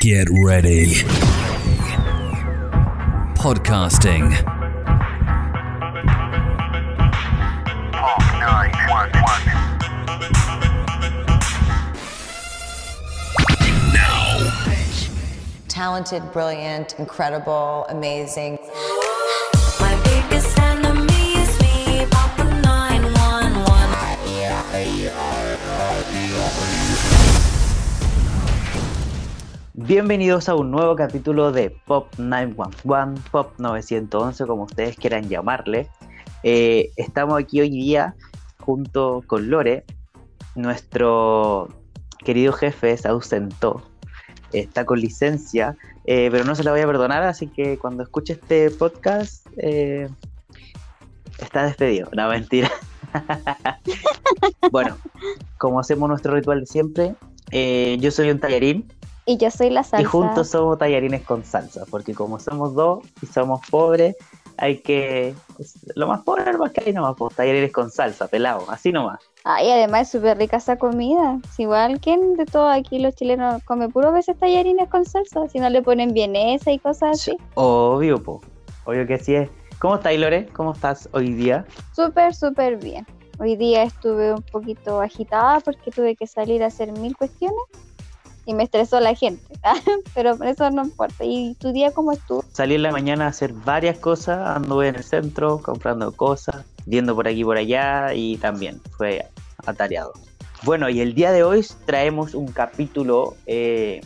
Get ready. Podcasting. Now. Talented, brilliant, incredible, amazing Bienvenidos a un nuevo capítulo de Pop 911, Pop 911, como ustedes quieran llamarle. Eh, estamos aquí hoy día junto con Lore. Nuestro querido jefe se ausentó, está con licencia, eh, pero no se la voy a perdonar, así que cuando escuche este podcast eh, está despedido. No, mentira. bueno, como hacemos nuestro ritual de siempre, yo soy un tallarín Y yo soy la salsa. y juntos somos tallarines con salsa, porque como somos dos y somos pobres, hay que. Lo más pobre más que hay nomás, pues tallarines con salsa, pelado, así nomás. Ay, además es súper rica esa comida. Es igual, ¿quién de todos aquí los chilenos come puro veces tallarines con salsa? Si no le ponen vienesa y cosas así. Obvio, po. Obvio que sí es. ¿Cómo estás, Lore? ¿Cómo estás hoy día? Súper, súper bien. Hoy día estuve un poquito agitada porque tuve que salir a hacer mil cuestiones y me estresó la gente. Pero eso no importa. ¿Y tu día cómo estuvo? Salí en la mañana a hacer varias cosas, anduve en el centro comprando cosas, viendo por aquí y por allá y también fue atareado. Bueno, y el día de hoy traemos un capítulo eh,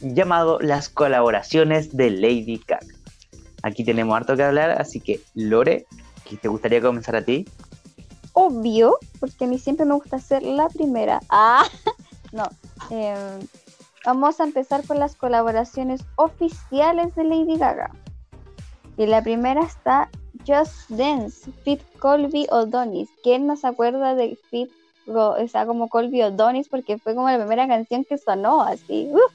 llamado Las colaboraciones de Lady Gaga. Aquí tenemos harto que hablar, así que Lore, ¿qué te gustaría comenzar a ti? Obvio, porque a mí siempre me gusta ser la primera. Ah, no. Eh, vamos a empezar con las colaboraciones oficiales de Lady Gaga. Y la primera está Just Dance, Fit Colby O'Donis. ¿Quién no se acuerda de Fit, o como Colby O'Donis? Porque fue como la primera canción que sonó así. ¡uf!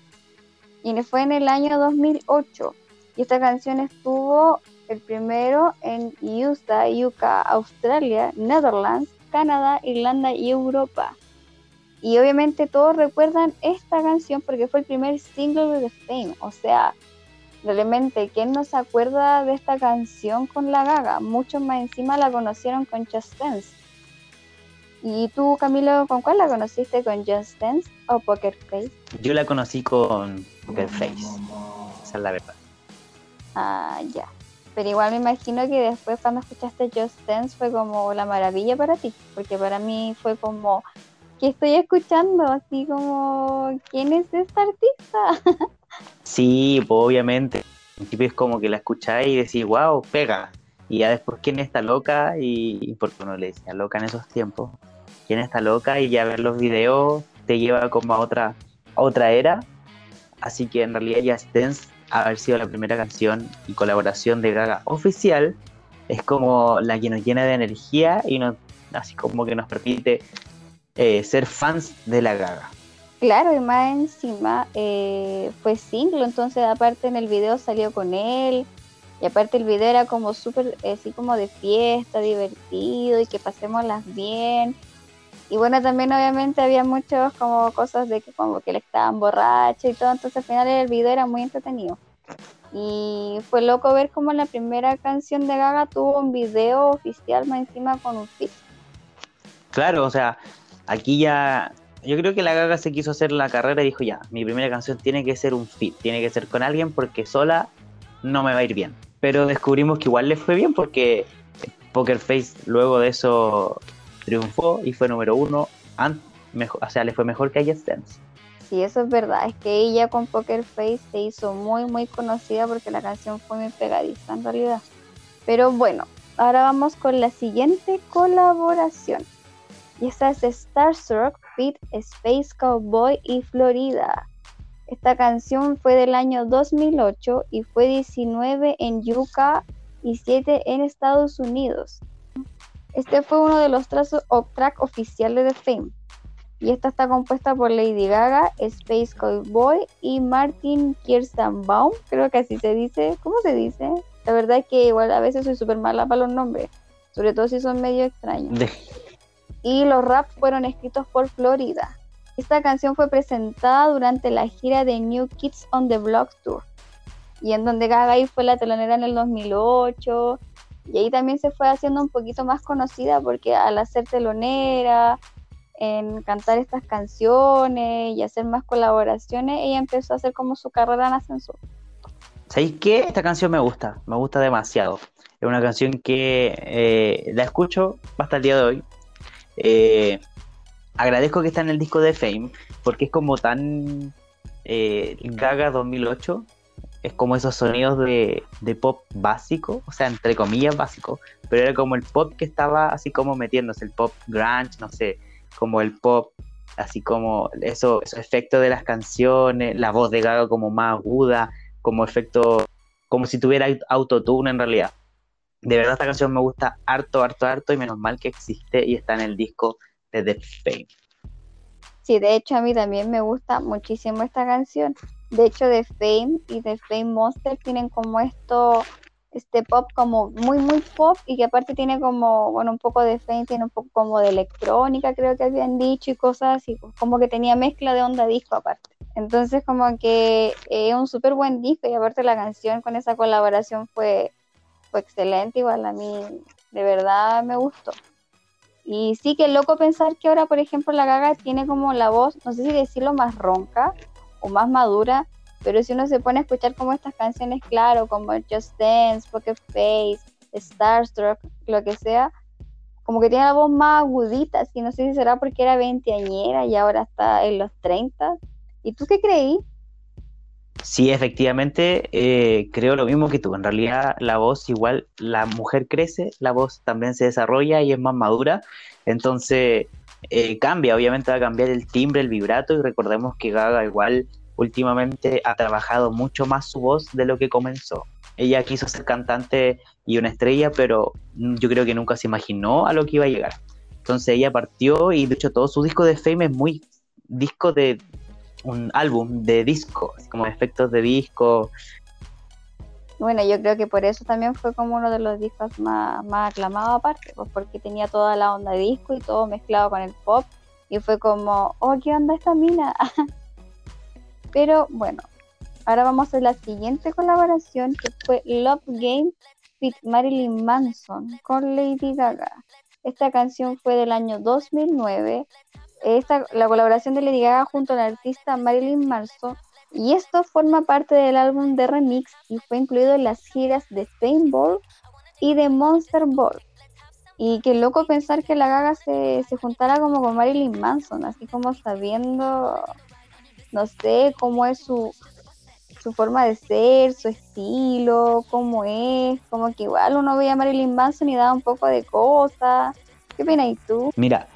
Y fue en el año 2008. Y esta canción estuvo el primero en USA, UK, Australia, Netherlands, Canadá, Irlanda y Europa. Y obviamente todos recuerdan esta canción porque fue el primer single de The Fame. O sea, realmente, ¿quién no se acuerda de esta canción con la gaga? Muchos más encima la conocieron con Just Dance. ¿Y tú, Camilo, con cuál la conociste? ¿Con Just Dance o Poker Face? Yo la conocí con Poker Face, esa es la verdad. Ah, ya. Pero igual me imagino que después cuando escuchaste Just Dance fue como la maravilla para ti, porque para mí fue como, ¿qué estoy escuchando? Así como, ¿quién es esta artista? Sí, pues obviamente. Al principio es como que la escucháis y decís, wow, pega. Y ya después, ¿quién está loca? Y, y porque uno le decía loca en esos tiempos. ¿Quién está loca? Y ya ver los videos te lleva como a otra, a otra era. Así que en realidad Just Dance, haber sido la primera canción y colaboración de Gaga oficial, es como la que nos llena de energía y así como que nos permite eh, ser fans de la Gaga. Claro, y más encima eh, fue single, entonces aparte en el video salió con él, y aparte el video era como súper, así como de fiesta, divertido, y que pasémoslas bien. Y bueno, también obviamente había muchos como cosas de que como que le estaban borracho y todo, entonces al final el video era muy entretenido. Y fue loco ver como la primera canción de Gaga tuvo un video oficial más encima con un feat. Claro, o sea, aquí ya. Yo creo que la Gaga se quiso hacer la carrera y dijo: Ya, mi primera canción tiene que ser un fit, tiene que ser con alguien porque sola no me va a ir bien. Pero descubrimos que igual le fue bien porque Poker Face luego de eso triunfó y fue número uno. an- mejor, o sea, le fue mejor que a Dance. Sí, eso es verdad. Es que ella con Poker Face se hizo muy, muy conocida porque la canción fue muy pegadiza en realidad. Pero bueno, ahora vamos con la siguiente colaboración. Y esta es Starstruck Fit Space Cowboy y Florida. Esta canción fue del año 2008 y fue 19 en UK y 7 en Estados Unidos. Este fue uno de los trazos o track oficiales de Fame. Y esta está compuesta por Lady Gaga, Space Cowboy y Martin Kirstenbaum. Creo que así se dice. ¿Cómo se dice? La verdad es que igual a veces soy súper mala para los nombres. Sobre todo si son medio extraños. Y los raps fueron escritos por Florida. Esta canción fue presentada durante la gira de New Kids on the Block Tour, y en donde Gaga fue la telonera en el 2008, y ahí también se fue haciendo un poquito más conocida porque al hacer telonera, en cantar estas canciones y hacer más colaboraciones, ella empezó a hacer como su carrera en ascenso. ¿Sabéis qué? Esta canción me gusta, me gusta demasiado. Es una canción que eh, la escucho hasta el día de hoy. Eh, agradezco que está en el disco de Fame, porque es como tan eh, Gaga 2008. Es como esos sonidos de, de pop básico, o sea, entre comillas básico, pero era como el pop que estaba así como metiéndose, el pop grunge, no sé, como el pop, así como eso, esos efectos de las canciones, la voz de Gaga como más aguda, como efecto, como si tuviera autotune en realidad. De verdad esta canción me gusta harto, harto, harto y menos mal que existe y está en el disco de The Fame. Sí, de hecho a mí también me gusta muchísimo esta canción. De hecho, The Fame y The Fame Monster tienen como esto, este pop como muy, muy pop y que aparte tiene como, bueno, un poco de Fame, tiene un poco como de electrónica, creo que habían dicho y cosas así, pues, como que tenía mezcla de onda disco aparte. Entonces como que es un súper buen disco y aparte la canción con esa colaboración fue, fue excelente, igual a mí de verdad me gustó. Y sí que loco pensar que ahora, por ejemplo, la Gaga tiene como la voz, no sé si decirlo más ronca o más madura, pero si uno se pone a escuchar como estas canciones, claro, como Just Dance, Poker Face, Starstruck, lo que sea, como que tiene la voz más agudita, así no sé si será porque era veinteañera y ahora está en los 30. ¿Y tú qué creí? Sí, efectivamente, eh, creo lo mismo que tú. En realidad, la voz, igual la mujer crece, la voz también se desarrolla y es más madura. Entonces, eh, cambia, obviamente va a cambiar el timbre, el vibrato. Y recordemos que Gaga, igual, últimamente ha trabajado mucho más su voz de lo que comenzó. Ella quiso ser cantante y una estrella, pero yo creo que nunca se imaginó a lo que iba a llegar. Entonces, ella partió y, de hecho, todo su disco de Fame es muy disco de un álbum de disco, como efectos de disco. Bueno, yo creo que por eso también fue como uno de los discos más, más aclamados aparte, pues porque tenía toda la onda de disco y todo mezclado con el pop y fue como, oh, ¿qué onda esta mina? Pero bueno, ahora vamos a la siguiente colaboración que fue Love Game with Marilyn Manson con Lady Gaga. Esta canción fue del año 2009 esta, la colaboración de Lady Gaga junto al artista Marilyn Manson y esto forma parte del álbum de remix y fue incluido en las giras de Fame Ball y de Monster Ball. Y qué loco pensar que la Gaga se, se juntara como con Marilyn Manson, así como sabiendo, no sé, cómo es su, su forma de ser, su estilo, cómo es, como que igual uno veía a Marilyn Manson y daba un poco de cosas. ¿Qué opinas tú? Mira,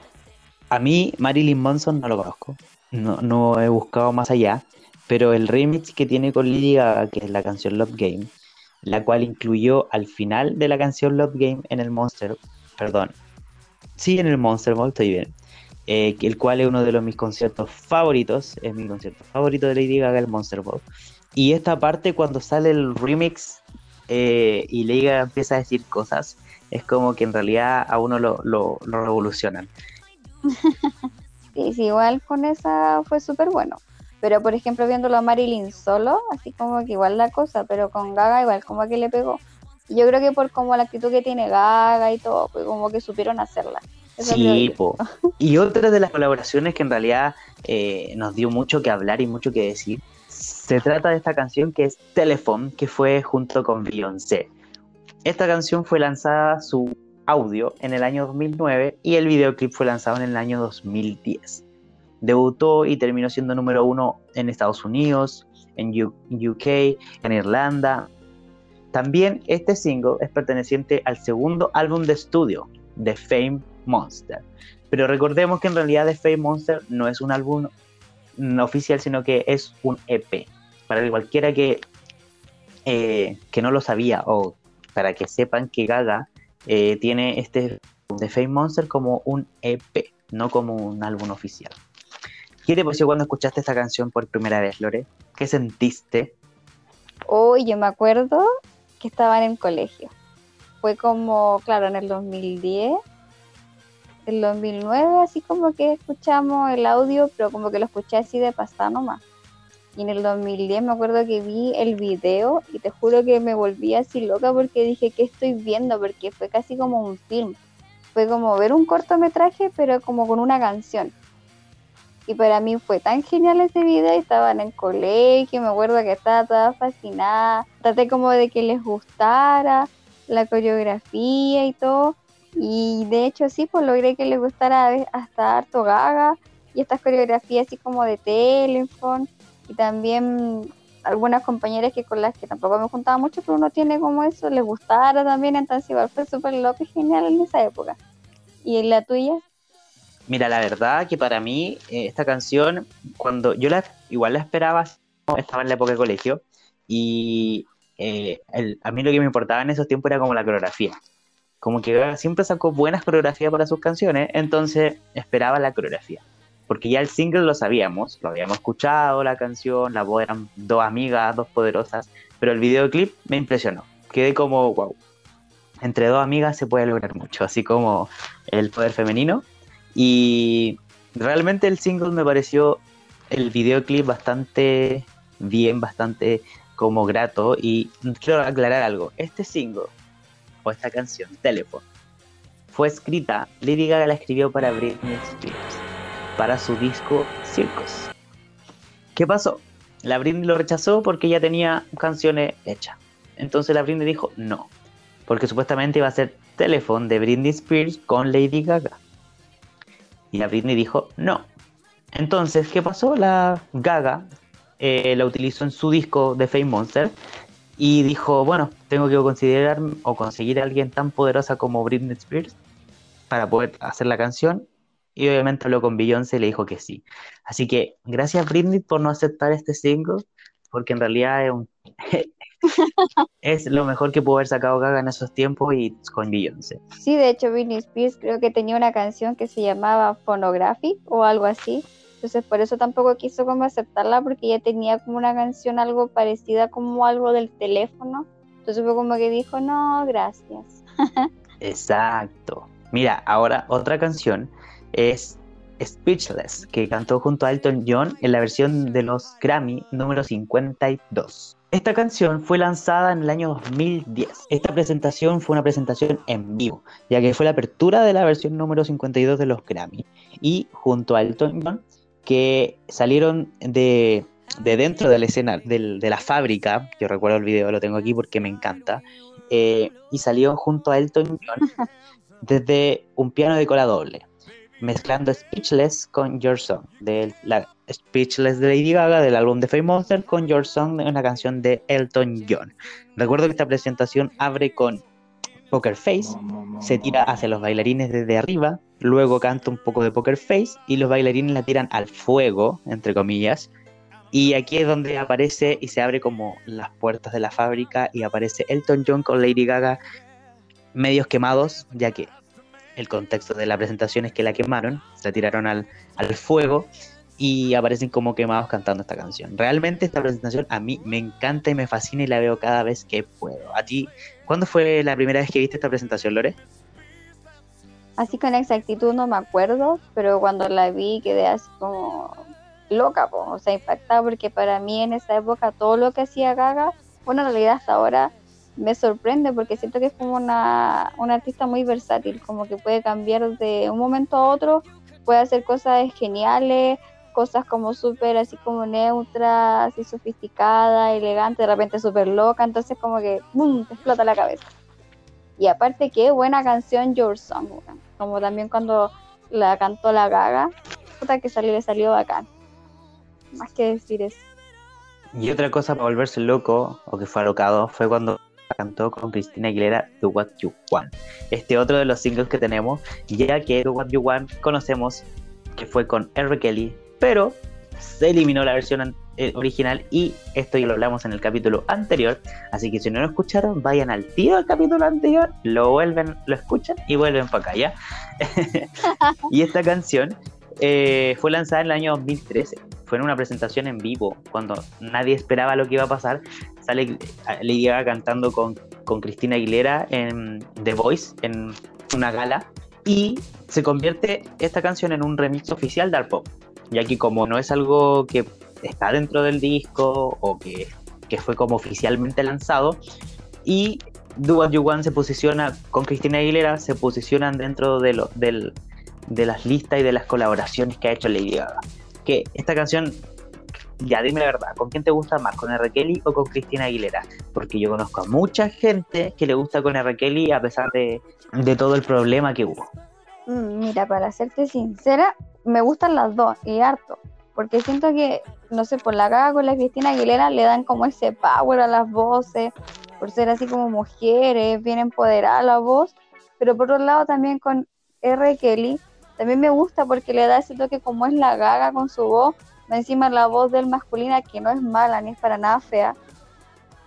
a mí Marilyn Manson no lo conozco, no, he buscado más allá, pero el remix que tiene con Lady Gaga, que es la canción Love Game, la cual incluyó al final de la canción Love Game en el Monster, perdón, sí en el Monster Ball, estoy bien, eh, el cual es uno de los mis conciertos favoritos, es mi concierto favorito de Lady Gaga, el Monster Ball. Y esta parte cuando sale el remix eh, y Lady Gaga empieza a decir cosas, es como que en realidad a uno lo revolucionan. sí, sí, igual con esa fue súper bueno. Pero por ejemplo, viéndolo a Marilyn solo, así como que igual la cosa, pero con Gaga igual como que le pegó. Yo creo que por como la actitud que tiene Gaga y todo, pues como que supieron hacerla. Eso Sí, po. y otra de las colaboraciones que en realidad eh, nos dio mucho que hablar y mucho que decir, se trata de esta canción que es Telephone, que fue junto con Beyoncé. Esta canción fue lanzada su audio en el año 2009 y el videoclip fue lanzado en el año 2010. Debutó y terminó siendo número uno en Estados Unidos, en UK, en Irlanda. También este single es perteneciente al segundo álbum de estudio de Fame Monster. Pero recordemos que en realidad The Fame Monster no es un álbum oficial, sino que es un EP. Para cualquiera que, eh, que no lo sabía o para que sepan que Gaga eh, tiene este The Fame Monster como un EP, no como un álbum oficial. ¿Qué te pareció cuando escuchaste esta canción por primera vez, Lore? ¿Qué sentiste? Hoy yo me acuerdo que estaba en colegio. Fue como, claro, en el 2010. el 2009, así como que escuchamos el audio, pero como que lo escuché así de pasada nomás. Y en el 2010 me acuerdo que vi el video y te juro que me volví así loca porque dije, ¿qué estoy viendo? Porque fue casi como un film. Fue como ver un cortometraje, pero como con una canción. Y para mí fue tan genial ese video, y estaba en colegio, me acuerdo que estaba toda fascinada. Traté como de que les gustara la coreografía y todo. Y de hecho sí, pues logré que les gustara hasta harto gaga y estas coreografías así como de teléfono y también algunas compañeras que con las que tampoco me juntaba mucho, pero uno tiene como eso, les gustara también, entonces igual fue súper loco y genial en esa época. ¿Y en la tuya? Mira, la verdad que para mí eh, esta canción, cuando yo la igual la esperaba, estaba en la época de colegio, y eh, a mí lo que me importaba en esos tiempos era como la coreografía. Como que siempre sacó buenas coreografías para sus canciones, entonces esperaba la coreografía. Porque ya el single lo sabíamos, lo habíamos escuchado, la canción, la voz eran dos amigas, dos poderosas, pero el videoclip me impresionó. Quedé como, wow, entre dos amigas se puede lograr mucho, así como el poder femenino. Y realmente el single me pareció el videoclip bastante bien, bastante como grato. Y quiero aclarar algo, este single o esta canción, Telephone, fue escrita, Lady Gaga la escribió para Britney Spears, para su disco Circus. ¿Qué pasó? La Britney lo rechazó porque ya tenía canciones hechas. Entonces la Britney dijo no, porque supuestamente iba a ser Telephone de Britney Spears con Lady Gaga. Y la Britney dijo no. Entonces, ¿qué pasó? La Gaga eh, la utilizó en su disco de Fame Monster y dijo, bueno, tengo que considerar o conseguir a alguien tan poderosa como Britney Spears para poder hacer la canción. Y obviamente habló con Beyoncé y le dijo que sí. Así que gracias Britney por no aceptar este single, porque en realidad es, un- es lo mejor que pudo haber sacado Gaga en esos tiempos y con Beyoncé. Sí, de hecho Britney Spears creo que tenía una canción que se llamaba Phonographic o algo así. Entonces por eso tampoco quiso como aceptarla porque ya tenía como una canción algo parecida como algo del teléfono. Entonces fue como que dijo, no, gracias. Exacto. Mira, ahora otra canción es Speechless, que cantó junto a Elton John en la versión de los Grammy número 52. Esta canción fue lanzada en el año 2010. Esta presentación fue una presentación en vivo, ya que fue la apertura de la versión número 52 de los Grammy. Y junto a Elton John, que salieron de, de dentro de la escena, de la fábrica, yo recuerdo el video, lo tengo aquí porque me encanta, eh, y salió junto a Elton John desde un piano de cola doble, mezclando Speechless con Your Song, de la Speechless de Lady Gaga del álbum de Fame Monster con Your Song, una canción de Elton John. Recuerdo que esta presentación abre con Poker Face, se tira hacia los bailarines desde arriba, luego canta un poco de Poker Face y los bailarines la tiran al fuego, entre comillas. Y aquí es donde aparece y se abre como las puertas de la fábrica y aparece Elton John con Lady Gaga medios quemados, ya que el contexto de la presentación es que la quemaron, la tiraron al, al fuego y aparecen como quemados cantando esta canción. Realmente esta presentación a mí me encanta y me fascina y la veo cada vez que puedo. ¿A ti cuándo fue la primera vez que viste esta presentación, Lore? Así con exactitud no me acuerdo, pero cuando la vi quedé así como loca, po, o sea, impactada, porque para mí en esa época todo lo que hacía Gaga, bueno, en realidad hasta ahora me sorprende porque siento que es como una, una artista muy versátil, como que puede cambiar de un momento a otro, puede hacer cosas geniales, cosas como súper así como neutra, así sofisticada, elegante, de repente súper loca, entonces como que ¡bum! te explota la cabeza. Y aparte, qué buena canción Your Song, como también cuando la cantó la Gaga, puta que salió, le salió bacán. Más que decir eso. Y otra cosa para volverse loco, o que fue alocado, fue cuando cantó con Cristina Aguilera Do What You Want. Este otro de los singles que tenemos, ya que Do What You Want conocemos que fue con R. Kelly, pero se eliminó la versión eh, original y esto ya lo hablamos en el capítulo anterior, así que si no lo escucharon, vayan al tío del capítulo anterior, lo vuelven, lo escuchan y vuelven para acá, ¿ya? y esta canción eh, fue lanzada en el año 2013. Fue en una presentación en vivo, cuando nadie esperaba lo que iba a pasar. Sale eh, Lady Gaga cantando con, con Cristina Aguilera en The Voice, en una gala. y se convierte esta canción en un remix oficial de Art Pop, ya que como no es algo que está dentro del disco o que, que fue como oficialmente lanzado, y Do What You Want se posiciona con Cristina Aguilera, se posicionan dentro de, lo, del, de las listas y de las colaboraciones que ha hecho Lady Gaga. Que esta canción, ya dime la verdad, ¿con quién te gusta más? ¿Con R. Kelly o con Cristina Aguilera? Porque yo conozco a mucha gente que le gusta con R. Kelly a pesar de, de todo el problema que hubo. Mm, Mira, para serte sincera, me gustan las dos y harto. Porque siento que, no sé, por la caga con la Cristina Aguilera le dan como ese power a las voces, por ser así como mujeres, bien empoderada la voz. Pero por otro lado también con R. Kelly, también me gusta porque le da ese toque como es la gaga con su voz, encima la voz del masculina que no es mala ni es para nada fea.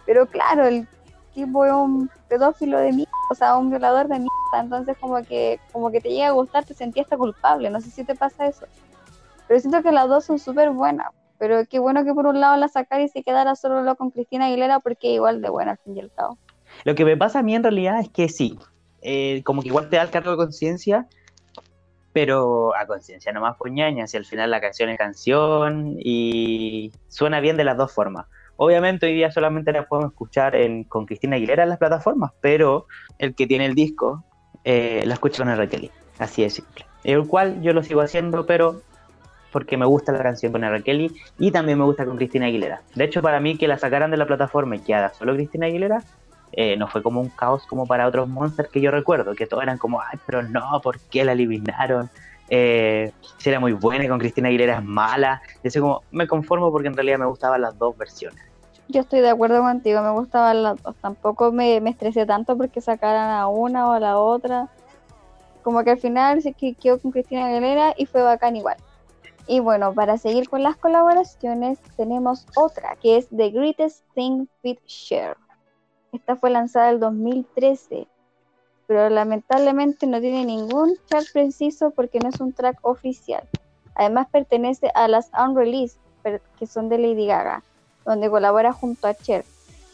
Pero claro, el tipo es un pedófilo de mierda, o sea, un violador de mierda, entonces como que, como que te llega a gustar, te sentí hasta culpable, no sé si te pasa eso. Pero siento que las dos son súper buenas, pero qué bueno que por un lado la sacar y se quedara solo con Cristina Aguilera porque igual de buena al fin y al cabo. Lo que me pasa a mí en realidad es que sí, eh, como que igual te da el cargo de conciencia, pero a conciencia nomás por ñaña, si al final la canción es canción y suena bien de las dos formas. Obviamente hoy día solamente la podemos escuchar en- con Cristina Aguilera en las plataformas, pero el que tiene el disco eh, la escucha con R. Kelly, así de simple. El cual yo lo sigo haciendo, pero porque me gusta la canción con R. Kelly y también me gusta con Cristina Aguilera. De hecho, para mí que la sacaran de la plataforma y que haga solo Cristina Aguilera, eh, no fue como un caos como para otros monsters que yo recuerdo, que todos eran como, ay, pero no, ¿por qué la eliminaron? Eh, si era muy buena y con Cristina Aguilera es mala. Y así como, me conformo porque en realidad me gustaban las dos versiones. Yo estoy de acuerdo contigo, me gustaban las dos. Tampoco me, me estresé tanto porque sacaran a una o a la otra. Como que al final se que- quedó con Cristina Aguilera y fue bacán igual. Y bueno, para seguir con las colaboraciones, tenemos otra que es The Greatest Thing with Cher. Esta fue lanzada el 2013, pero lamentablemente no tiene ningún chart preciso porque no es un track oficial. Además pertenece a las Unreleased, que son de Lady Gaga donde colabora junto a Cher,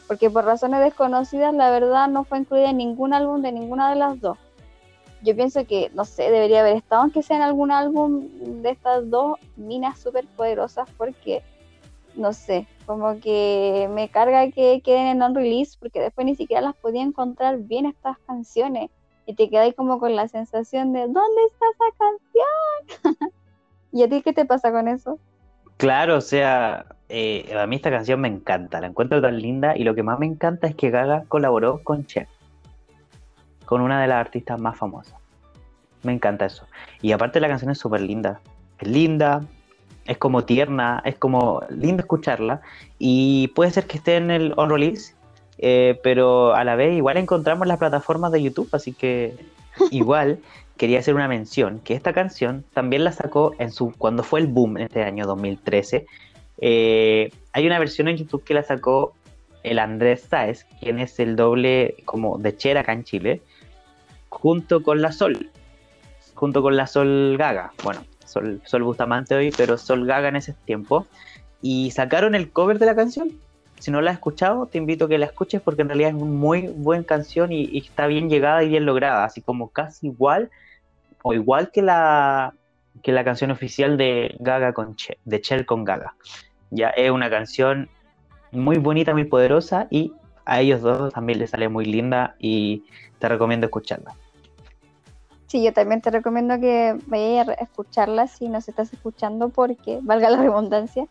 porque por razones desconocidas la verdad no fue incluida en ningún álbum de ninguna de las dos. Yo pienso que, no sé, debería haber estado aunque sea en algún álbum de estas dos minas súper poderosas porque, no sé, como que me carga que queden en non-release porque después ni siquiera las podía encontrar bien estas canciones y te quedáis como con la sensación de ¿dónde está esa canción? ¿Y a ti qué te pasa con eso? Claro, o sea, eh, a mí esta canción me encanta, la encuentro tan linda y lo que más me encanta es que Gaga colaboró con Cher, con una de las artistas más famosas. Me encanta eso. Y aparte la canción es súper linda, es linda, es como tierna, es como lindo escucharla y puede ser que esté en el on release, eh, pero a la vez igual encontramos las plataformas de YouTube, así que igual quería hacer una mención, que esta canción también la sacó en su cuando fue el boom en este año 2013. eh, hay una versión en YouTube que la sacó el Andrés Sáez, quien es el doble como de Cher acá en Chile, junto con la Sol, junto con la Sol Gaga. Bueno, Sol, Sol Bustamante hoy, pero Sol Gaga en ese tiempo. Y sacaron el cover de la canción. Si no la has escuchado, te invito a que la escuches porque en realidad es una muy buena canción y, está bien llegada y bien lograda, así como casi igual o igual que la que la canción oficial de Gaga con Cher, de Cher con Gaga. Ya es una canción muy bonita, muy poderosa y a ellos dos también les sale muy linda y te recomiendo escucharla. Sí, yo también te recomiendo que vayas a escucharla si nos estás escuchando porque, valga la redundancia,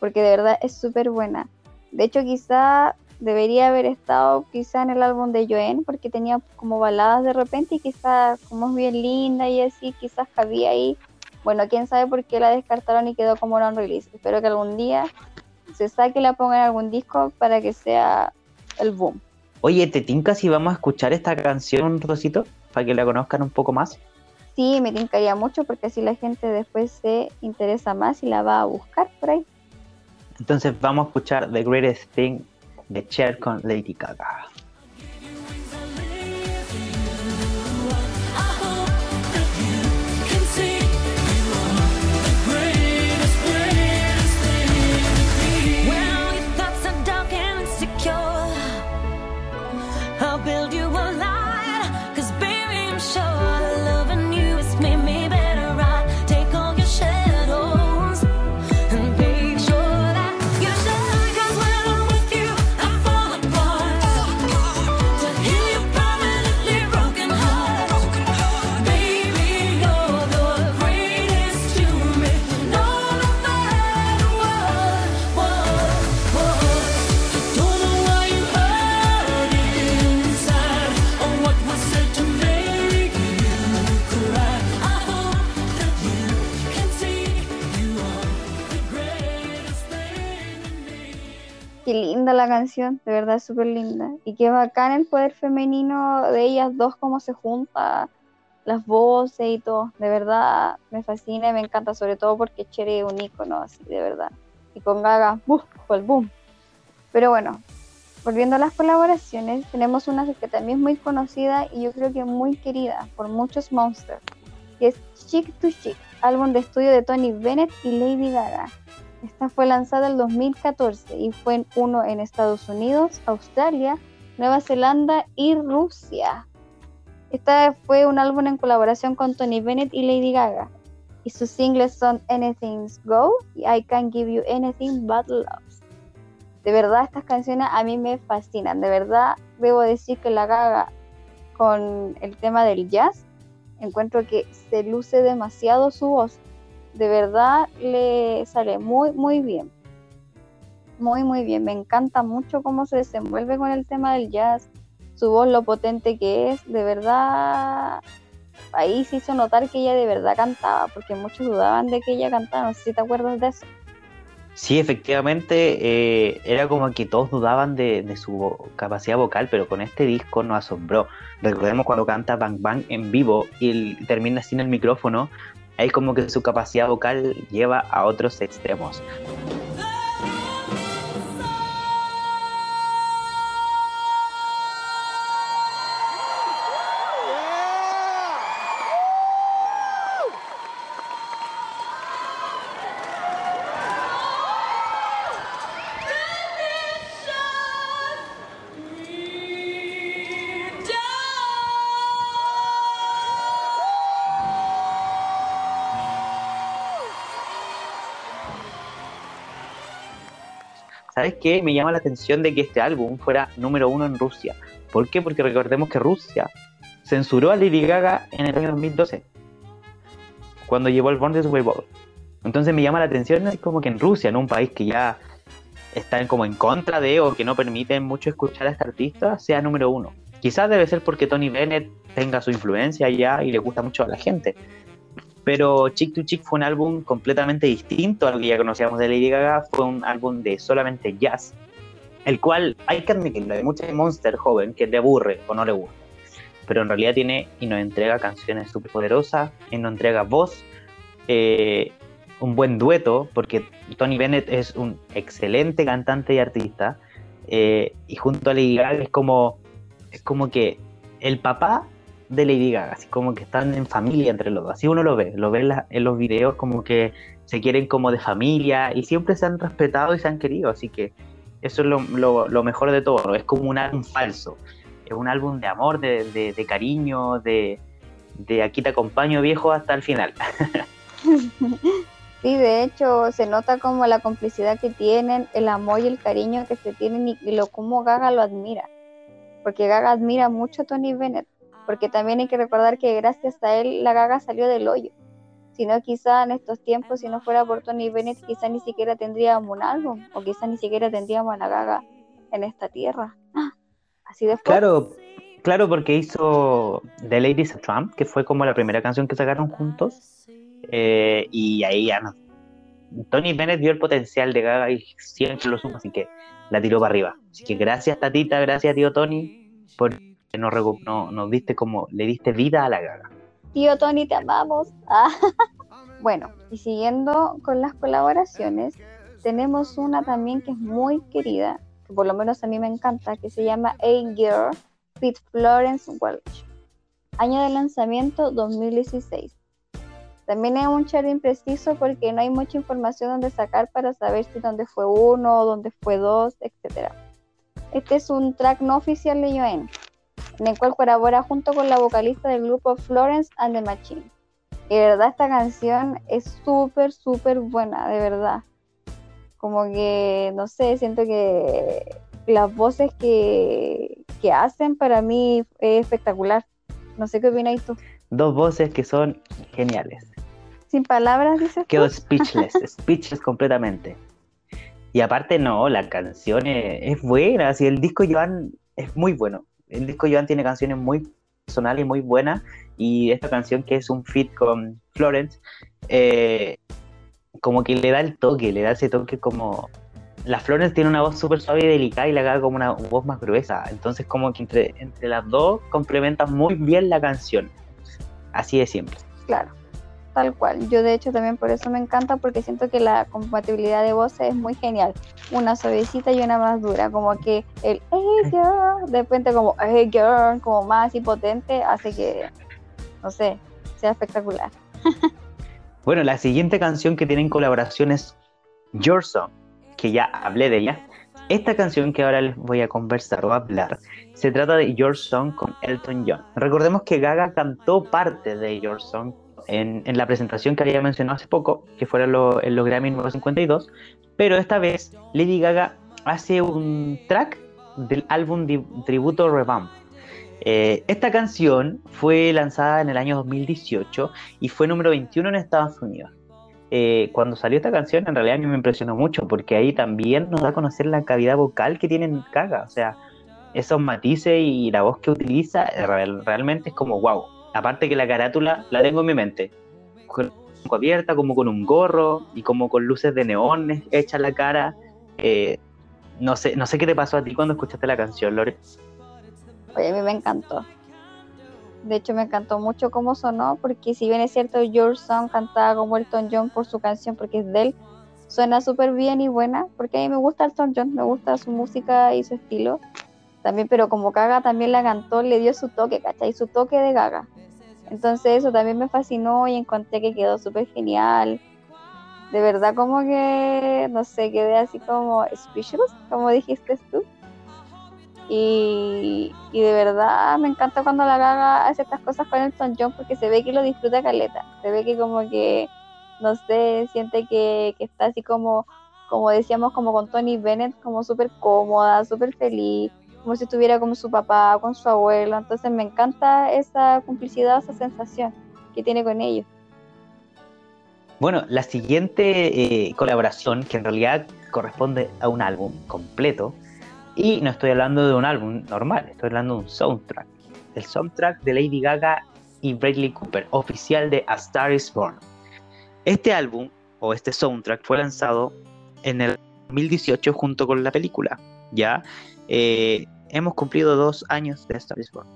porque de verdad es súper buena. De hecho, quizá debería haber estado quizá en el álbum de Joanne porque tenía como baladas de repente y quizá como es bien linda y así, quizás cabía ahí. Bueno, quién sabe por qué la descartaron y quedó como non release. Espero que algún día se saque y la ponga en algún disco para que sea el boom. Oye, ¿te tinca si vamos a escuchar esta canción un ratito para que la conozcan un poco más? Sí, me tincaría mucho porque así la gente después se interesa más y la va a buscar por ahí. Entonces vamos a escuchar The Greatest Thing de Cher con Lady Gaga. Build you canción, de verdad súper linda. Y qué bacán el poder femenino de ellas dos, cómo se junta, las voces y todo. De verdad me fascina y me encanta, sobre todo porque Cherry es un ícono, así, de verdad. Y con Gaga, ¡buf! fue el boom. Pero bueno, volviendo a las colaboraciones, tenemos una que también es muy conocida y yo creo que muy querida por muchos monsters, que es Chick to Chick, álbum de estudio de Tony Bennett y Lady Gaga. Esta fue lanzada en 2014 y fue uno en Estados Unidos, Australia, Nueva Zelanda y Rusia. Esta fue un álbum en colaboración con Tony Bennett y Lady Gaga. Y sus singles son Anything's Go y I Can't Give You Anything But Love. De verdad, estas canciones a mí me fascinan. De verdad, debo decir que la Gaga con el tema del jazz, encuentro que se luce demasiado su voz de verdad le sale muy, muy bien. Muy, muy bien. Me encanta mucho cómo se desenvuelve con el tema del jazz, su voz, lo potente que es. De verdad, ahí se hizo notar que ella de verdad cantaba, porque muchos dudaban de que ella cantaba. No sé si te acuerdas de eso. Sí, efectivamente, eh, era como que todos dudaban de, de, su capacidad vocal, pero con este disco nos asombró. Recordemos cuando canta Bang Bang en vivo y termina sin el micrófono, ahí como que su capacidad vocal lleva a otros extremos. ¿Sabes qué? Me llama la atención de que este álbum fuera número uno en Rusia. ¿Por qué? Porque recordemos que Rusia censuró a Lady Gaga en el año 2012, cuando llevó el Born This Way Ball. Entonces me llama la atención es como que en Rusia, en un país que ya están como en contra de o que no permiten mucho escuchar a este artista, sea número uno. Quizás debe ser porque Tony Bennett tenga su influencia allá y le gusta mucho a la gente. Pero Chick to Chick fue un álbum completamente distinto al que ya conocíamos de Lady Gaga. Fue un álbum de solamente jazz, el cual hay que admitirlo, hay mucha Monster joven que le aburre o no le gusta. Pero en realidad tiene y nos entrega canciones súper poderosas, y nos entrega voz, eh, un buen dueto, porque Tony Bennett es un excelente cantante y artista. Eh, y junto a Lady Gaga es como, es como que el papá de Lady Gaga, así como que están en familia entre los dos, así uno lo ve, lo ve en, los videos como que se quieren como de familia y siempre se han respetado y se han querido, así que eso es lo, mejor de todo, es como un álbum falso, es un álbum de amor, de, cariño, de, de aquí te acompaño viejo hasta el final. Sí, de hecho se nota como la complicidad que tienen, el amor y el cariño que se tienen y, lo como Gaga lo admira, porque Gaga admira mucho a Tony Bennett porque también hay que recordar que gracias a él la gaga salió del hoyo. Si no, quizá en estos tiempos, si no fuera por Tony Bennett, quizá ni siquiera tendríamos un álbum, o quizá ni siquiera tendríamos a la gaga en esta tierra. Así de Claro, claro, porque hizo The Ladies of Trump, que fue como la primera canción que sacaron juntos, eh, y ahí ya no. Tony Bennett vio el potencial de Gaga y siempre lo supo, así que la tiró para arriba. Así que gracias, Tatita, gracias, tío Tony, por no, diste como, le diste vida a la gaga. Tío Tony, te amamos. Ah. bueno, y siguiendo con las colaboraciones, tenemos una también que es muy querida, que por lo menos a mí me encanta, que se llama A Girl with Florence Welch. Año de lanzamiento 2016. También es un chart impreciso porque no hay mucha información donde sacar para saber si dónde fue uno, dónde fue dos, etc. Este es un track no oficial de Joanne, en el cual colabora junto con la vocalista del grupo Florence and the Machine. Y de verdad esta canción es súper, súper buena, de verdad. Como que, no sé, siento que las voces que, que hacen para mí es espectacular. No sé qué opináis tú. Dos voces que son geniales. Sin palabras, dices. Quedo speechless, speechless completamente. Y aparte, no, la canción es, buena. Si el disco Joan es muy bueno el disco Joan tiene canciones muy personales y muy buenas, y esta canción que es un fit con Florence, eh, como que le da el toque, le da ese toque como la Florence tiene una voz súper suave y delicada y la Gaga como una voz más gruesa. Entonces como que entre, entre las dos complementan muy bien la canción. Así de siempre. Claro, tal cual. Yo de hecho también por eso me encanta porque siento que la compatibilidad de voces es muy genial. Una suavecita y una más dura, como que el hey girl, de repente como hey girl, como más y potente, hace que, no sé, sea espectacular. Bueno, la siguiente canción que tienen colaboración es Your Song, que ya hablé de ella. Esta canción que ahora les voy a conversar o hablar se trata de Your Song con Elton John. Recordemos que Gaga cantó parte de Your Song en, la presentación que había mencionado hace poco, que fueron los Grammy 1952, pero esta vez Lady Gaga hace un track del álbum tributo Revamp. Eh, esta canción fue lanzada en el año 2018 y fue número 21 en Estados Unidos. Eh, cuando salió esta canción, en realidad a mí me impresionó mucho porque ahí también nos da a conocer la cavidad vocal que tiene Gaga. O sea, esos matices y la voz que utiliza real- realmente es como wow. Aparte que la carátula la tengo en mi mente. Abierta, como con un gorro y como con luces de neón hecha la cara. Eh, no sé, no sé qué te pasó a ti cuando escuchaste la canción, Lore. Oye, a mí me encantó. De hecho, me encantó mucho cómo sonó, porque si bien es cierto, Your Song cantaba como Elton John por su canción, porque es de él, suena súper bien y buena, porque a mí me gusta Elton John, me gusta su música y su estilo. También, pero como Gaga también la cantó, le dio su toque, ¿cachai? Su toque de Gaga. Entonces eso también me fascinó y encontré que quedó súper genial. De verdad como que, no sé, quedé así como speechless, como dijiste tú. Y, y de verdad me encanta cuando la Gaga hace estas cosas con Elton John porque se ve que lo disfruta caleta. Se ve que como que, no sé, siente que, que está así como, como decíamos, como con Tony Bennett, como súper cómoda, súper feliz, como si estuviera con su papá, con su abuelo. Entonces me encanta esa complicidad, esa sensación que tiene con ellos. Bueno, la siguiente eh, colaboración, que en realidad corresponde a un álbum completo, y no estoy hablando de un álbum normal, estoy hablando de un soundtrack. El soundtrack de Lady Gaga y Bradley Cooper, oficial de A Star is Born. Este álbum, o este soundtrack, fue lanzado en el 2018 junto con la película. Ya Eh, hemos cumplido dos años de Star is Born.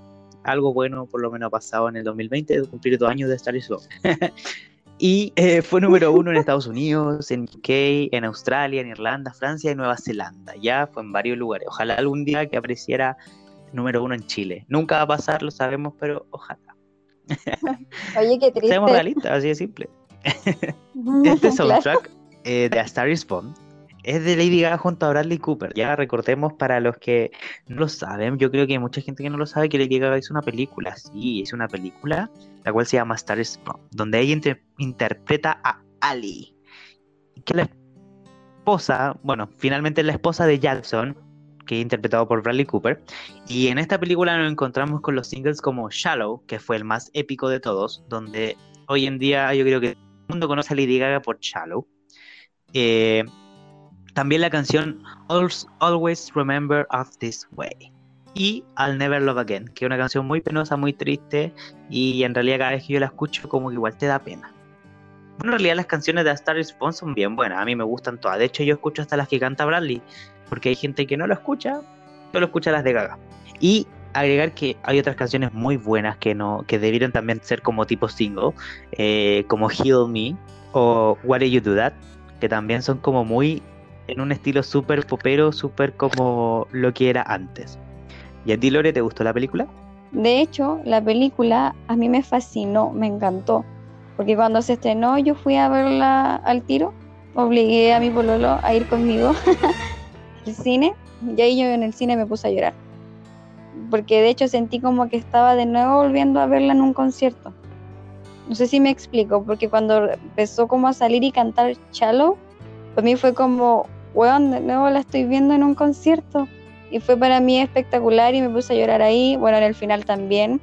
Algo bueno por lo menos ha pasado en el 2020 de cumplir dos años de Star is Born. Y eh, fue número uno en Estados Unidos, en UK, en Australia, en Irlanda, Francia y Nueva Zelanda. Ya fue en varios lugares. Ojalá algún día que apareciera número uno en Chile. Nunca va a pasar, lo sabemos, pero ojalá. Oye, qué triste. Seamos realistas, así de simple. Este soundtrack eh, de A Star is Born es de Lady Gaga junto a Bradley Cooper. Ya recordemos para los que no lo saben, yo creo que hay mucha gente que no lo sabe que Lady Gaga hizo una película. Sí, es una película la cual se llama Star Born, donde ella inter- interpreta a Ali, que es la esposa, bueno, finalmente la esposa de Jackson, que es interpretado por Bradley Cooper. Y en esta película nos encontramos con los singles como Shallow, que fue el más épico de todos, donde hoy en día yo creo que todo el mundo conoce a Lady Gaga por Shallow. Eh, también la canción Always- Remember Us This Way. Y I'll Never Love Again, que es una canción muy penosa, muy triste, y en realidad cada vez que yo la escucho como que igual te da pena. Bueno, en realidad las canciones de A Star is son bien buenas, a mí me gustan todas. De hecho yo escucho hasta las que canta Bradley, porque hay gente que no lo escucha, solo escucha las de Gaga. Y agregar que hay otras canciones muy buenas que no que debieron también ser como tipo single, eh, como Heal Me o Why Did You Do That, que también son como muy en un estilo súper popero, súper como lo que era antes. ¿Y a ti, Lore, te gustó la película? De hecho, la película a mí me fascinó, me encantó. Porque cuando se estrenó yo fui a verla al tiro. Obligué a mi pololo a ir conmigo al cine. Y ahí yo en el cine me puse a llorar. Porque de hecho sentí como que estaba de nuevo volviendo a verla en un concierto. No sé si me explico, porque cuando empezó como a salir y cantar Shallow, para mí fue como, weón, de nuevo la estoy viendo en un concierto. Y fue para mí espectacular y me puse a llorar ahí, bueno, en el final también.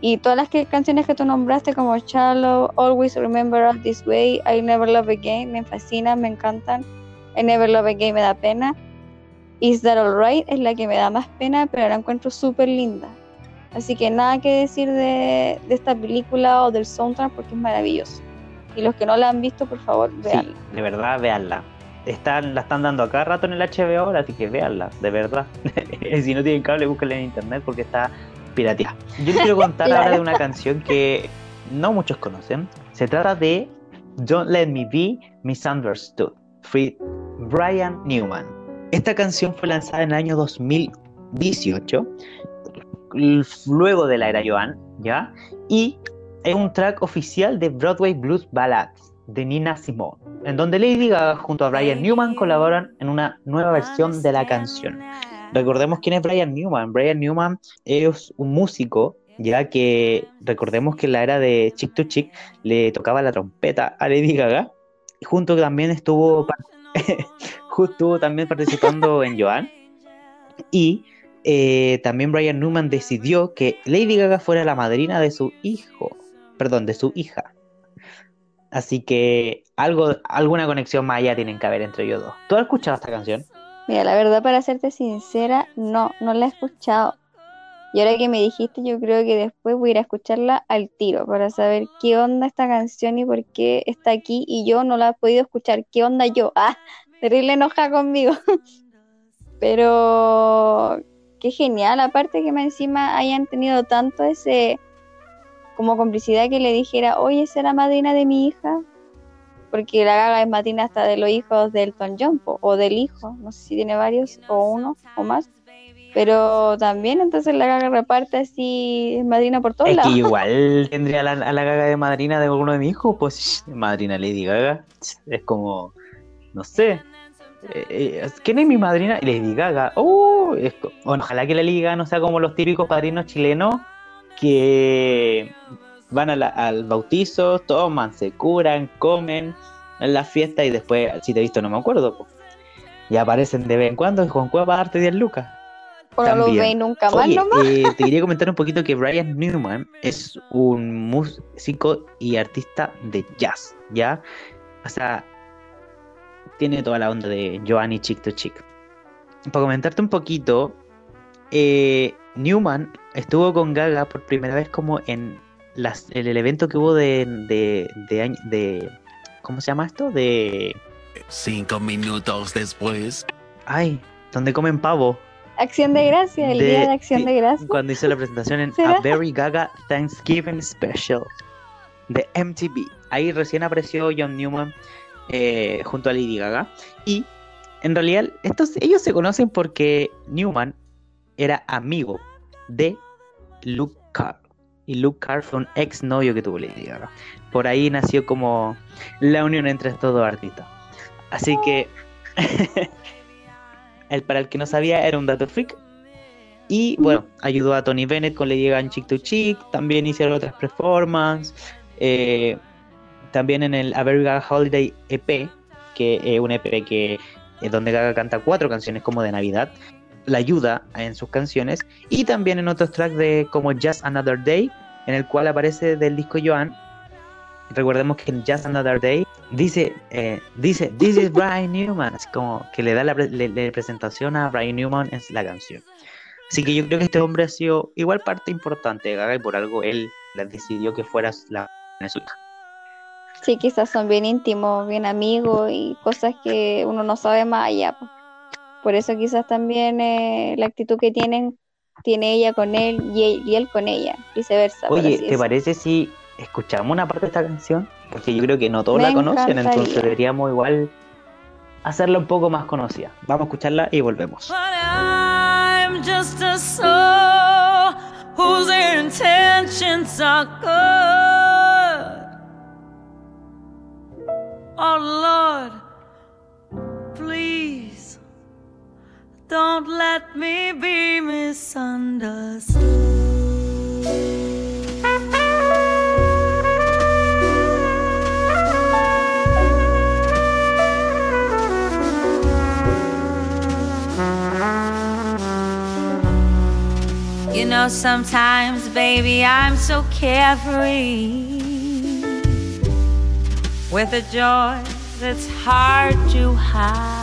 Y todas las que- canciones que tú nombraste, como Shallow, Always Remember Us This Way, I Never Love Again, me fascinan, me encantan. I Never Love Again me da pena. Is That Alright es la que me da más pena, pero la encuentro súper linda. Así que nada que decir de, de esta película o del soundtrack porque es maravilloso. Y los que no la han visto, por favor, Sí, veanla. de verdad, véanla. Están, la están dando a cada rato en el HBO ahora, así que véanla, de verdad. si no tienen cable, búsquenla en internet porque está pirateada. Yo les quiero contar ahora de una canción que no muchos conocen. Se trata de Don't Let Me Be Misunderstood, Free Brian Newman. Esta canción fue lanzada en el año 2018, l- luego de la era Joan, ¿ya? Y es un track oficial de Broadway Blues Ballads de Nina Simone, en donde Lady Gaga junto a Brian Newman colaboran en una nueva versión de la canción. Recordemos quién es Brian Newman. Brian Newman es un músico, ya que recordemos que en la era de Chick to Chick le tocaba la trompeta a Lady Gaga. Junto también estuvo, estuvo también participando en Joan. Y eh, también Brian Newman decidió que Lady Gaga fuera la madrina de su hijo, perdón, de su hija. Así que algo, alguna conexión más allá tienen que haber entre ellos dos. ¿Tú has escuchado esta canción? Mira, la verdad, para serte sincera, no, no la he escuchado. Y ahora que me dijiste, yo creo que después voy a ir a escucharla al tiro para saber qué onda esta canción y por qué está aquí y yo no la he podido escuchar. ¿Qué onda yo? Ah, terrible enoja conmigo. Pero qué genial, aparte que encima hayan tenido tanto ese como complicidad que le dijera, oye, ¿será madrina de mi hija? Porque la gaga es madrina hasta de los hijos de Elton John, o del hijo, no sé si tiene varios, o uno, o más. Pero también entonces la gaga reparte así, es madrina por todos Es que lados. igual tendría a la, a la gaga de madrina de uno de mis hijos, pues madrina Lady Gaga. Es como, no sé. eh, eh, ¿Quién es mi madrina? Lady Gaga. Oh, es bueno, ojalá que la Lady Gaga no sea como los típicos padrinos chilenos que van a la- al bautizo, toman, se curan, comen en la fiesta y después, si te he visto, no me acuerdo. po. Y aparecen de vez en cuando y con cueva darte 10 lucas. o no lo veis nunca más Oye, nomás. eh, te quería comentar un poquito que Brian Newman es un músico y artista de jazz, ¿ya? O sea, tiene toda la onda de Joanny Chick to Chick. Para comentarte un poquito, eh, Newman estuvo con Gaga por primera vez como en las, en el evento que hubo de, de, de, año- de- ¿Cómo se llama esto? De... Cinco minutos después. Ay, donde comen pavo. Acción de gracia, el de- día de acción de gracia. Cuando hizo la presentación en ¿Será? A Very Gaga Thanksgiving Special de MTV. Ahí recién apareció John Newman eh, junto a Lady Gaga. Y en realidad estos, ellos se conocen porque Newman era amigo de Luke Carr. Y Luke Carr fue un ex novio que tuvo Lady Gaga. Por ahí nació como la unión entre estos dos artistas. Así que, el, para el que no sabía, era un dato freak. Y bueno, ayudó a Tony Bennett con Lady Gaga en Chick to Chick. También hicieron otras performances. eh, también en el A Very Gaga Holiday EP, que es un EP que es donde Gaga canta cuatro canciones como de Navidad. La ayuda en sus canciones. Y también en otros tracks de como Just Another Day, en el cual aparece del disco Joan. Recordemos que en Just Another Day dice, eh, dice, This is Brian Newman. Así como que le da la pre- presentación a Brian Newman en la canción. Así que yo creo que este hombre ha sido igual parte importante de Gaga y por algo él decidió que fuera la. Sí, quizás son bien íntimos, bien amigos y cosas que uno no sabe más allá. po. Por eso quizás también eh, la actitud que tienen, tiene ella con él y él, y él con ella, viceversa. Oye, ¿te parece si escuchamos una parte de esta canción? Porque yo creo que no todos Me la conocen, entonces deberíamos igual hacerla un poco más conocida. Vamos a escucharla y volvemos. But I'm just a soul whose intentions are good. Oh Lord, don't let me be misunderstood. You know, sometimes, baby, I'm so carefree with a joy that's hard to hide.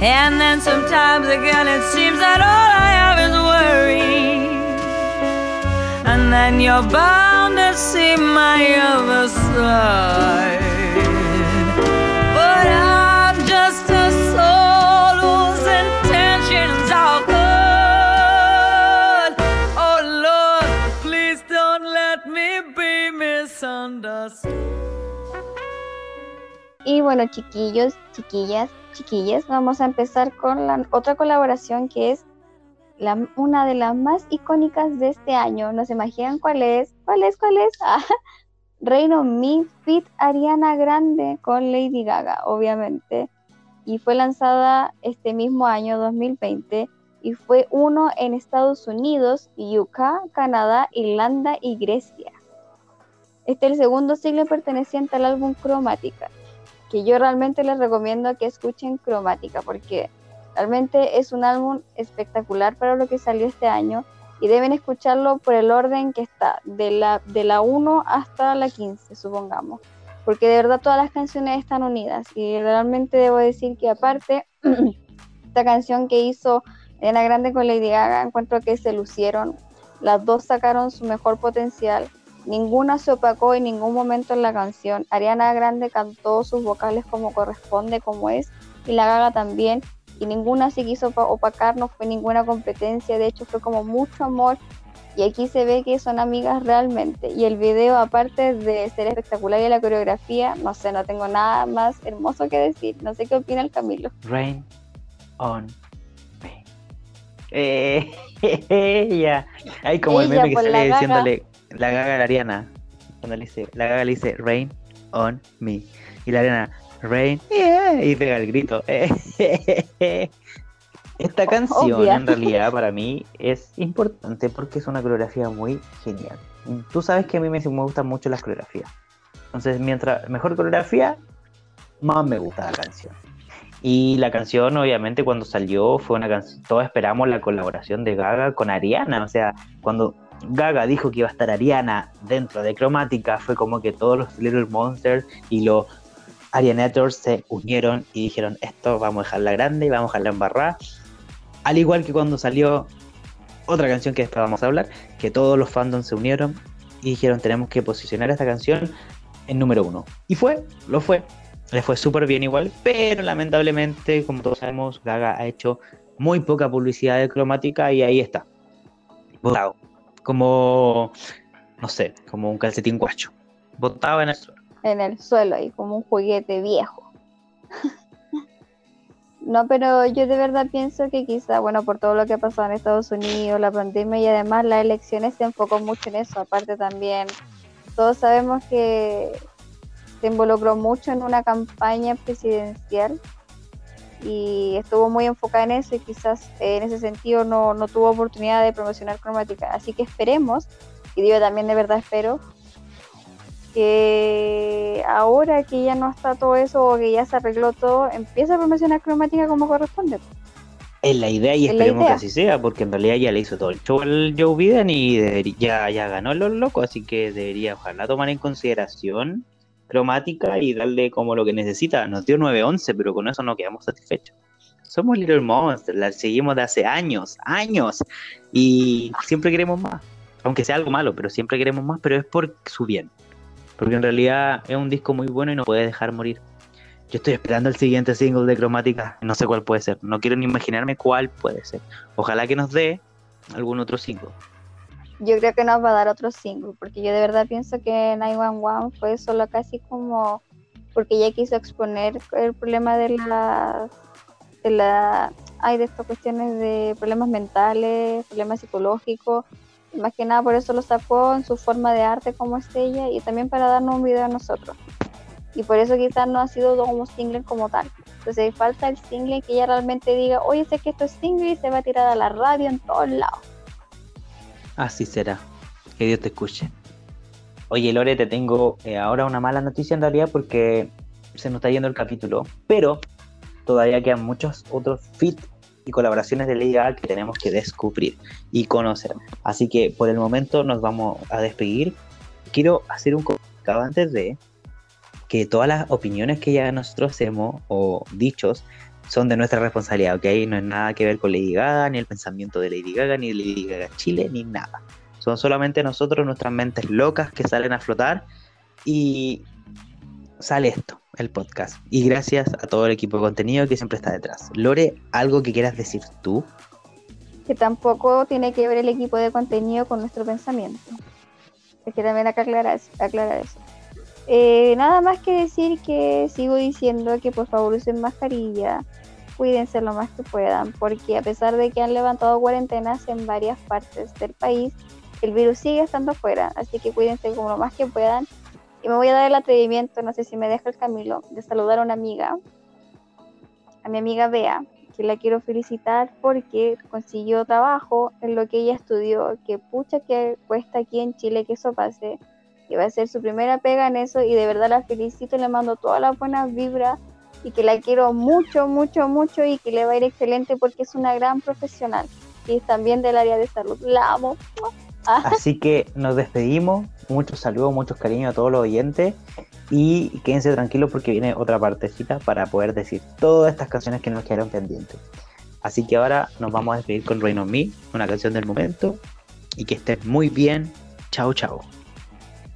And then sometimes again it seems that all I have is worry. And then you're bound to see my other side. But I'm just a soul whose intentions are good. Oh Lord, please don't let me be misunderstood. Bueno, chiquillos, chiquillas, chiquillas, vamos a empezar con la otra colaboración que es una de las más icónicas de este año. ¿No se imaginan cuál es? ¿Cuál es? ¿Cuál es? Ah, Reino Me Fit Ariana Grande con Lady Gaga, obviamente. Y fue lanzada este mismo año, 2020, y fue uno en Estados Unidos, UK, Canadá, Irlanda y Grecia. Este es el segundo siglo perteneciente al álbum Cromática, que yo realmente les recomiendo que escuchen Cromática, porque realmente es un álbum espectacular para lo que salió este año y deben escucharlo por el orden que está, de la, de la 1 hasta la 15, supongamos, porque de verdad todas las canciones están unidas y realmente debo decir que aparte, esta canción que hizo Elena Grande con Lady Gaga, encuentro que se lucieron, las dos sacaron su mejor potencial, ninguna se opacó en ningún momento en la canción, Ariana Grande cantó sus vocales como corresponde, como es, y la Gaga también, y ninguna se quiso opacar, no fue ninguna competencia, de hecho fue como mucho amor y aquí se ve que son amigas realmente y el video aparte de ser espectacular y la coreografía, no sé, no tengo nada más hermoso que decir, no sé qué opina el Camilo. Rain on me. Eh, ya. Hay como el Ella, meme que sale diciéndole la gaga la Ariana. Cuando le dice, la gaga le dice Rain on me. Y la Ariana, Rain, yeah, y pega el grito. Esta canción Obvia. en realidad para mí es importante porque es una coreografía muy genial. Tú sabes que a mí me, me gustan mucho las coreografías. Entonces, mientras mejor coreografía, más me gusta la canción. Y la canción, obviamente, cuando salió, fue una canción. Todos esperamos la colaboración de Gaga con Ariana. O sea, cuando Gaga dijo que iba a estar Ariana dentro de Cromática, fue como que todos los Little Monsters y los Arianators se unieron y dijeron: Esto vamos a dejarla grande y vamos a dejarla embarrada. Al igual que cuando salió otra canción que después vamos a hablar, que todos los fandoms se unieron y dijeron: Tenemos que posicionar esta canción en número uno. Y fue, lo fue. Le fue súper bien igual, pero lamentablemente, como todos sabemos, Gaga ha hecho muy poca publicidad de cromática y ahí está. Como, no sé, como un calcetín guacho. Botado en el suelo. en el suelo ahí como un juguete viejo. No, pero yo de verdad pienso que quizá, bueno, por todo lo que ha pasado en Estados Unidos, la pandemia y además las elecciones se enfocó mucho en eso. Aparte también, todos sabemos que se involucró mucho en una campaña presidencial y estuvo muy enfocada en eso y quizás eh, en ese sentido no, no tuvo oportunidad de promocionar cromática. Así que esperemos, y yo también de verdad espero, que ahora que ya no está todo eso o que ya se arregló todo, empiece a promocionar cromática como corresponde. Es la idea y Es esperemos idea. que así sea, porque en realidad ya le hizo todo el show al Joe Biden y debería- ya, ya ganó los locos, así que debería ojalá tomar en consideración cromática y darle como lo que necesita. Nos dio 9-11, pero con eso no quedamos satisfechos. Somos Little Monsters, la seguimos de hace años, años, y siempre queremos más. Aunque sea algo malo, pero siempre queremos más, pero es por su bien. Porque en realidad es un disco muy bueno y no puede dejar morir. Yo estoy esperando el siguiente single de Cromática, no sé cuál puede ser, no quiero ni imaginarme cuál puede ser. Ojalá que nos dé algún otro single. Yo creo que nos va a dar otro single, porque yo de verdad pienso que 911 fue solo casi como porque ella quiso exponer el problema de la de la hay de estas cuestiones de problemas mentales, problemas psicológicos, más que nada por eso lo sacó en su forma de arte como es y también para darnos un video a nosotros. Y por eso quizás no ha sido como single como tal. Entonces falta el single que ella realmente diga, oye, sé que esto es single y se va a tirar a la radio en todos lados. Así será. Que Dios te escuche. Oye, Lore, te tengo eh, ahora una mala noticia en realidad porque se nos está yendo el capítulo, pero todavía quedan muchos otros fit y colaboraciones de Lady Gaga que tenemos que descubrir y conocer. Así que por el momento nos vamos a despedir. Quiero hacer un comunicado antes de que todas las opiniones que ya nosotros hacemos o dichos son de nuestra responsabilidad, ¿ok? No es nada que ver con Lady Gaga, ni el pensamiento de Lady Gaga, ni Lady Gaga Chile, ni nada. Son solamente nosotros, nuestras mentes locas que salen a flotar y sale esto, el podcast. Y gracias a todo el equipo de contenido que siempre está detrás. Lore, ¿algo que quieras decir tú? que tampoco tiene que ver el equipo de contenido con nuestro pensamiento. Hay que también aclarar eso. Aclarar eso. Eh, nada más que decir que sigo diciendo que por favor usen mascarilla, cuídense lo más que puedan, porque a pesar de que han levantado cuarentenas en varias partes del país, el virus sigue estando afuera, así que cuídense como lo más que puedan. Y me voy a dar el atrevimiento, no sé si me deja el Camilo, de saludar a una amiga, a mi amiga Bea, que la quiero felicitar porque consiguió trabajo en lo que ella estudió, que pucha que cuesta aquí en Chile que eso pase, va a ser su primera pega en eso y de verdad la felicito, le mando todas las buenas vibras y que la quiero mucho, mucho, mucho y que le va a ir excelente porque es una gran profesional y también del área de salud. La. Ah, Así que nos despedimos. Muchos saludos, muchos cariños a todos los oyentes. Y quédense tranquilos porque viene otra partecita para poder decir todas estas canciones que nos quedaron pendientes. Así que ahora nos vamos a despedir con Rain on Me, una canción del momento. Y que estés muy bien. Chao, chao.